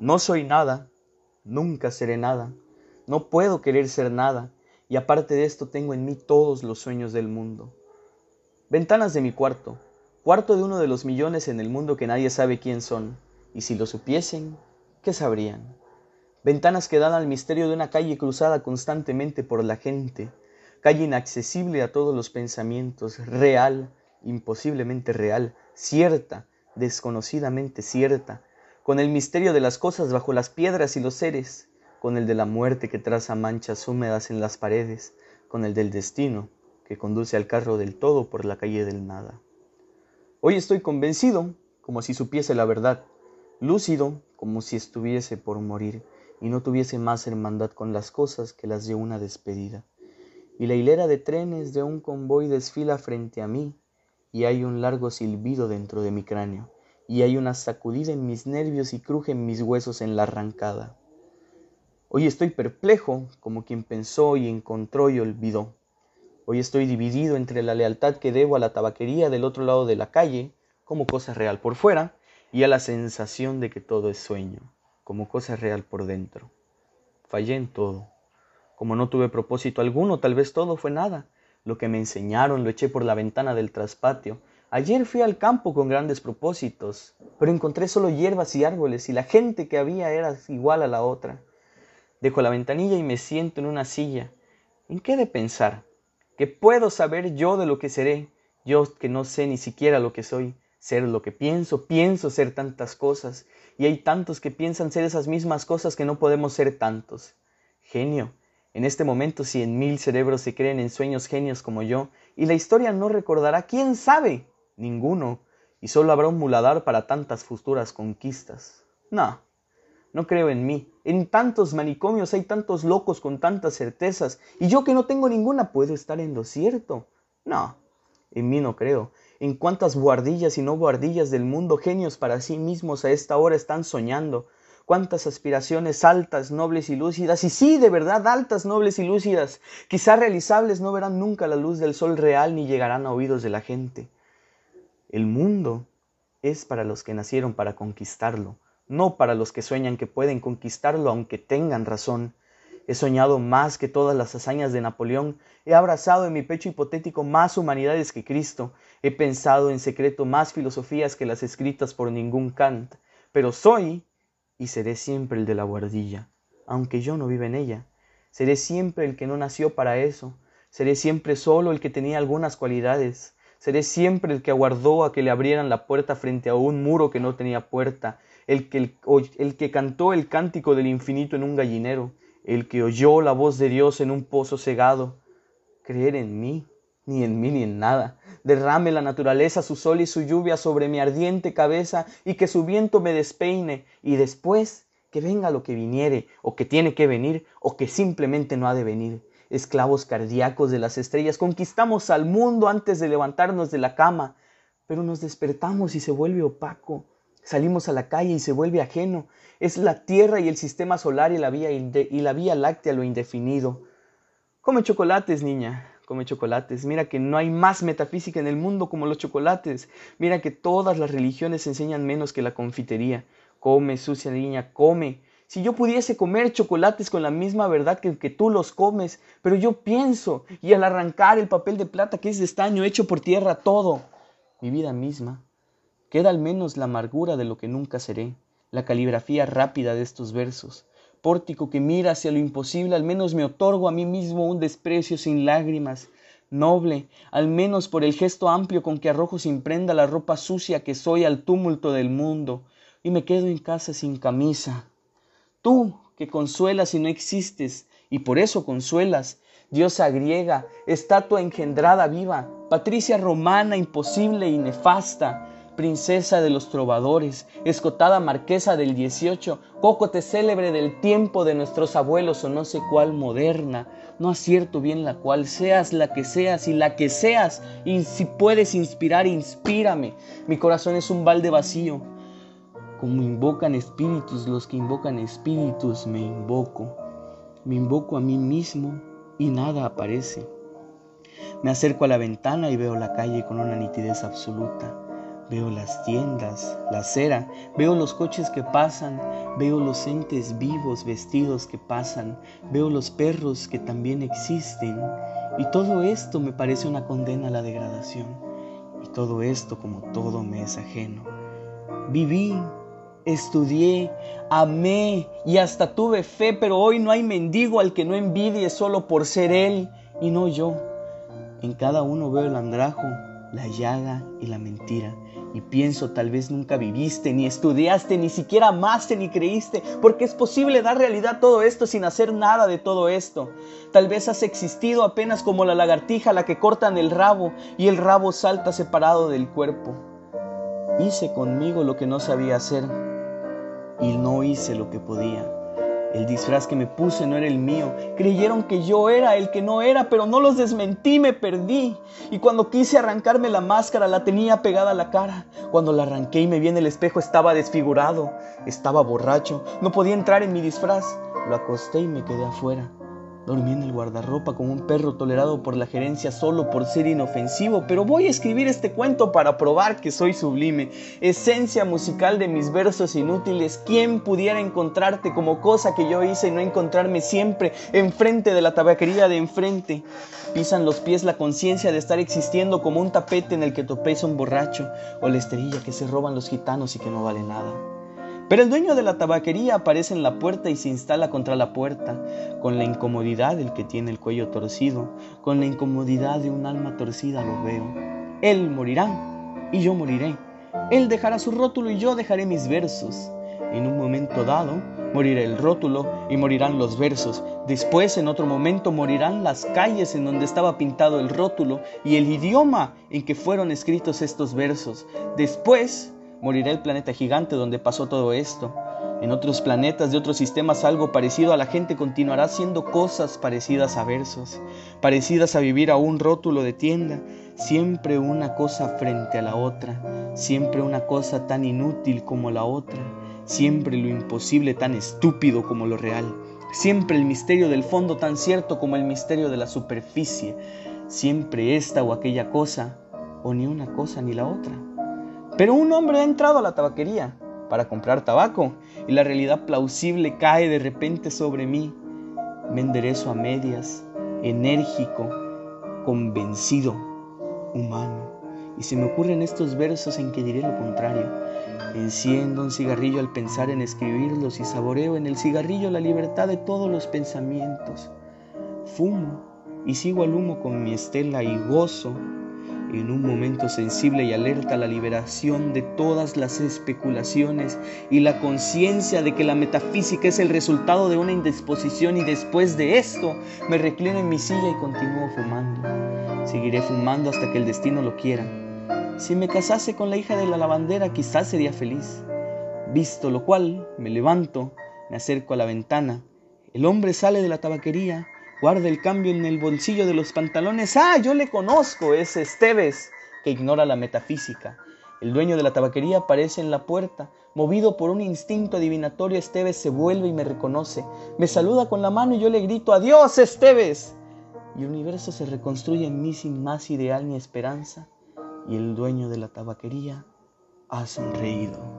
No soy nada, nunca seré nada, no puedo querer ser nada, y aparte de esto tengo en mí todos los sueños del mundo. Ventanas de mi cuarto, cuarto de uno de los millones en el mundo que nadie sabe quién son, y si lo supiesen, ¿qué sabrían? Ventanas que dan al misterio de una calle cruzada constantemente por la gente, calle inaccesible a todos los pensamientos, real, imposiblemente real, cierta, desconocidamente cierta, con el misterio de las cosas bajo las piedras y los seres, con el de la muerte que traza manchas húmedas en las paredes, con el del destino que conduce al carro del todo por la calle del nada. Hoy estoy convencido, como si supiese la verdad, lúcido, como si estuviese por morir y no tuviese más hermandad con las cosas que las de una despedida. Y la hilera de trenes de un convoy desfila frente a mí, y hay un largo silbido dentro de mi cráneo, y hay una sacudida en mis nervios y crujen mis huesos en la arrancada. Hoy estoy perplejo, como quien pensó y encontró y olvidó. Hoy estoy dividido entre la lealtad que debo a la tabaquería del otro lado de la calle, como cosa real por fuera, y a la sensación de que todo es sueño como cosa real por dentro. Fallé en todo. Como no tuve propósito alguno, tal vez todo fue nada. Lo que me enseñaron lo eché por la ventana del traspatio. Ayer fui al campo con grandes propósitos, pero encontré solo hierbas y árboles y la gente que había era igual a la otra. Dejo la ventanilla y me siento en una silla. ¿En qué he de pensar? ¿Qué puedo saber yo de lo que seré? Yo que no sé ni siquiera lo que soy ser lo que pienso, pienso ser tantas cosas, y hay tantos que piensan ser esas mismas cosas que no podemos ser tantos. Genio, en este momento cien mil cerebros se creen en sueños genios como yo, y la historia no recordará, quién sabe, ninguno, y solo habrá un muladar para tantas futuras conquistas. No, no creo en mí. En tantos manicomios hay tantos locos con tantas certezas, y yo que no tengo ninguna puedo estar en lo cierto. No, en mí no creo. En cuántas guardillas y no guardillas del mundo genios para sí mismos a esta hora están soñando. Cuántas aspiraciones altas, nobles y lúcidas, y sí, de verdad, altas, nobles y lúcidas, quizá realizables, no verán nunca la luz del sol real ni llegarán a oídos de la gente. El mundo es para los que nacieron para conquistarlo, no para los que sueñan que pueden conquistarlo aunque tengan razón. He soñado más que todas las hazañas de Napoleón, he abrazado en mi pecho hipotético más humanidades que Cristo, he pensado en secreto más filosofías que las escritas por ningún Kant, pero soy y seré siempre el de la guardilla, aunque yo no viva en ella. Seré siempre el que no nació para eso, seré siempre solo el que tenía algunas cualidades, seré siempre el que aguardó a que le abrieran la puerta frente a un muro que no tenía puerta, el que, el, el que cantó el cántico del infinito en un gallinero, el que oyó la voz de Dios en un pozo cegado, creer en mí, ni en mí ni en nada. Derrame la naturaleza su sol y su lluvia sobre mi ardiente cabeza y que su viento me despeine y después que venga lo que viniere o que tiene que venir o que simplemente no ha de venir. Esclavos cardíacos de las estrellas, conquistamos al mundo antes de levantarnos de la cama, pero nos despertamos y se vuelve opaco. Salimos a la calle y se vuelve ajeno. Es la Tierra y el sistema solar y la vía, y la vía láctea lo indefinido. Come chocolates, niña, come chocolates. Mira que no hay más metafísica en el mundo como los chocolates. Mira que todas las religiones enseñan menos que la confitería. Come, sucia niña, come. Si yo pudiese comer chocolates con la misma verdad que, que tú los comes, pero yo pienso, y al arrancar el papel de plata que es de estaño hecho por tierra todo, mi vida misma, Queda al menos la amargura de lo que nunca seré, la caligrafía rápida de estos versos. Pórtico que mira hacia lo imposible, al menos me otorgo a mí mismo un desprecio sin lágrimas, noble, al menos por el gesto amplio con que arrojo sin prenda la ropa sucia que soy al tumulto del mundo, y me quedo en casa sin camisa. Tú, que consuelas y no existes, y por eso consuelas, diosa griega, estatua engendrada viva, patricia romana imposible y nefasta, princesa de los trovadores, escotada marquesa del 18, cócote célebre del tiempo de nuestros abuelos o no sé cuál moderna, no acierto bien la cual, seas la que seas y la que seas, y si puedes inspirar, inspírame. Mi corazón es un balde vacío. Como invocan espíritus los que invocan espíritus, me invoco. Me invoco a mí mismo y nada aparece. Me acerco a la ventana y veo la calle con una nitidez absoluta Veo las tiendas, la acera, veo los coches que pasan, veo los entes vivos vestidos que pasan, veo los perros que también existen. Y todo esto me parece una condena a la degradación. Y todo esto como todo me es ajeno. Viví, estudié, amé y hasta tuve fe, pero hoy no hay mendigo al que no envidie solo por ser él y no yo. En cada uno veo el andrajo, la llaga y la mentira. Y pienso, tal vez nunca viviste, ni estudiaste, ni siquiera amaste, ni creíste, porque es posible dar realidad todo esto sin hacer nada de todo esto. Tal vez has existido apenas como la lagartija a la que cortan el rabo y el rabo salta separado del cuerpo. Hice conmigo lo que no sabía hacer y no hice lo que podía. El disfraz que me puse no era el mío. Creyeron que yo era el que no era, pero no los desmentí, me perdí. Y cuando quise arrancarme la máscara, la tenía pegada a la cara. Cuando la arranqué y me vi en el espejo, estaba desfigurado, estaba borracho, no podía entrar en mi disfraz. Lo acosté y me quedé afuera. Dormí en el guardarropa como un perro tolerado por la gerencia solo por ser inofensivo, pero voy a escribir este cuento para probar que soy sublime. Esencia musical de mis versos inútiles. ¿Quién pudiera encontrarte como cosa que yo hice y no encontrarme siempre enfrente de la tabaquería de enfrente? Pisan los pies la conciencia de estar existiendo como un tapete en el que topeza un borracho o la esterilla que se roban los gitanos y que no vale nada. Pero el dueño de la tabaquería aparece en la puerta y se instala contra la puerta, con la incomodidad del que tiene el cuello torcido, con la incomodidad de un alma torcida lo veo. Él morirá y yo moriré. Él dejará su rótulo y yo dejaré mis versos. En un momento dado morirá el rótulo y morirán los versos. Después, en otro momento, morirán las calles en donde estaba pintado el rótulo y el idioma en que fueron escritos estos versos. Después, Morirá el planeta gigante donde pasó todo esto. En otros planetas de otros sistemas algo parecido a la gente continuará haciendo cosas parecidas a versos, parecidas a vivir a un rótulo de tienda, siempre una cosa frente a la otra, siempre una cosa tan inútil como la otra, siempre lo imposible tan estúpido como lo real, siempre el misterio del fondo tan cierto como el misterio de la superficie, siempre esta o aquella cosa, o ni una cosa ni la otra. Pero un hombre ha entrado a la tabaquería para comprar tabaco y la realidad plausible cae de repente sobre mí. Me enderezo a medias, enérgico, convencido, humano. Y se me ocurren estos versos en que diré lo contrario. Enciendo un cigarrillo al pensar en escribirlos y saboreo en el cigarrillo la libertad de todos los pensamientos. Fumo y sigo al humo con mi estela y gozo en un momento sensible y alerta la liberación de todas las especulaciones y la conciencia de que la metafísica es el resultado de una indisposición y después de esto me reclino en mi silla y continúo fumando. Seguiré fumando hasta que el destino lo quiera. Si me casase con la hija de la lavandera quizás sería feliz. Visto lo cual, me levanto, me acerco a la ventana. El hombre sale de la tabaquería Guarda el cambio en el bolsillo de los pantalones. Ah, yo le conozco, es Esteves, que ignora la metafísica. El dueño de la tabaquería aparece en la puerta. Movido por un instinto adivinatorio, Esteves se vuelve y me reconoce. Me saluda con la mano y yo le grito, ¡Adiós, Esteves! Y el universo se reconstruye en mí sin más ideal ni esperanza. Y el dueño de la tabaquería ha sonreído.